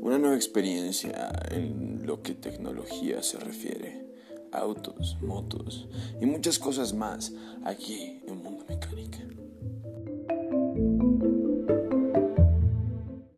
una nueva experiencia en lo que tecnología se refiere. Autos, motos y muchas cosas más aquí en Mundo mecánico.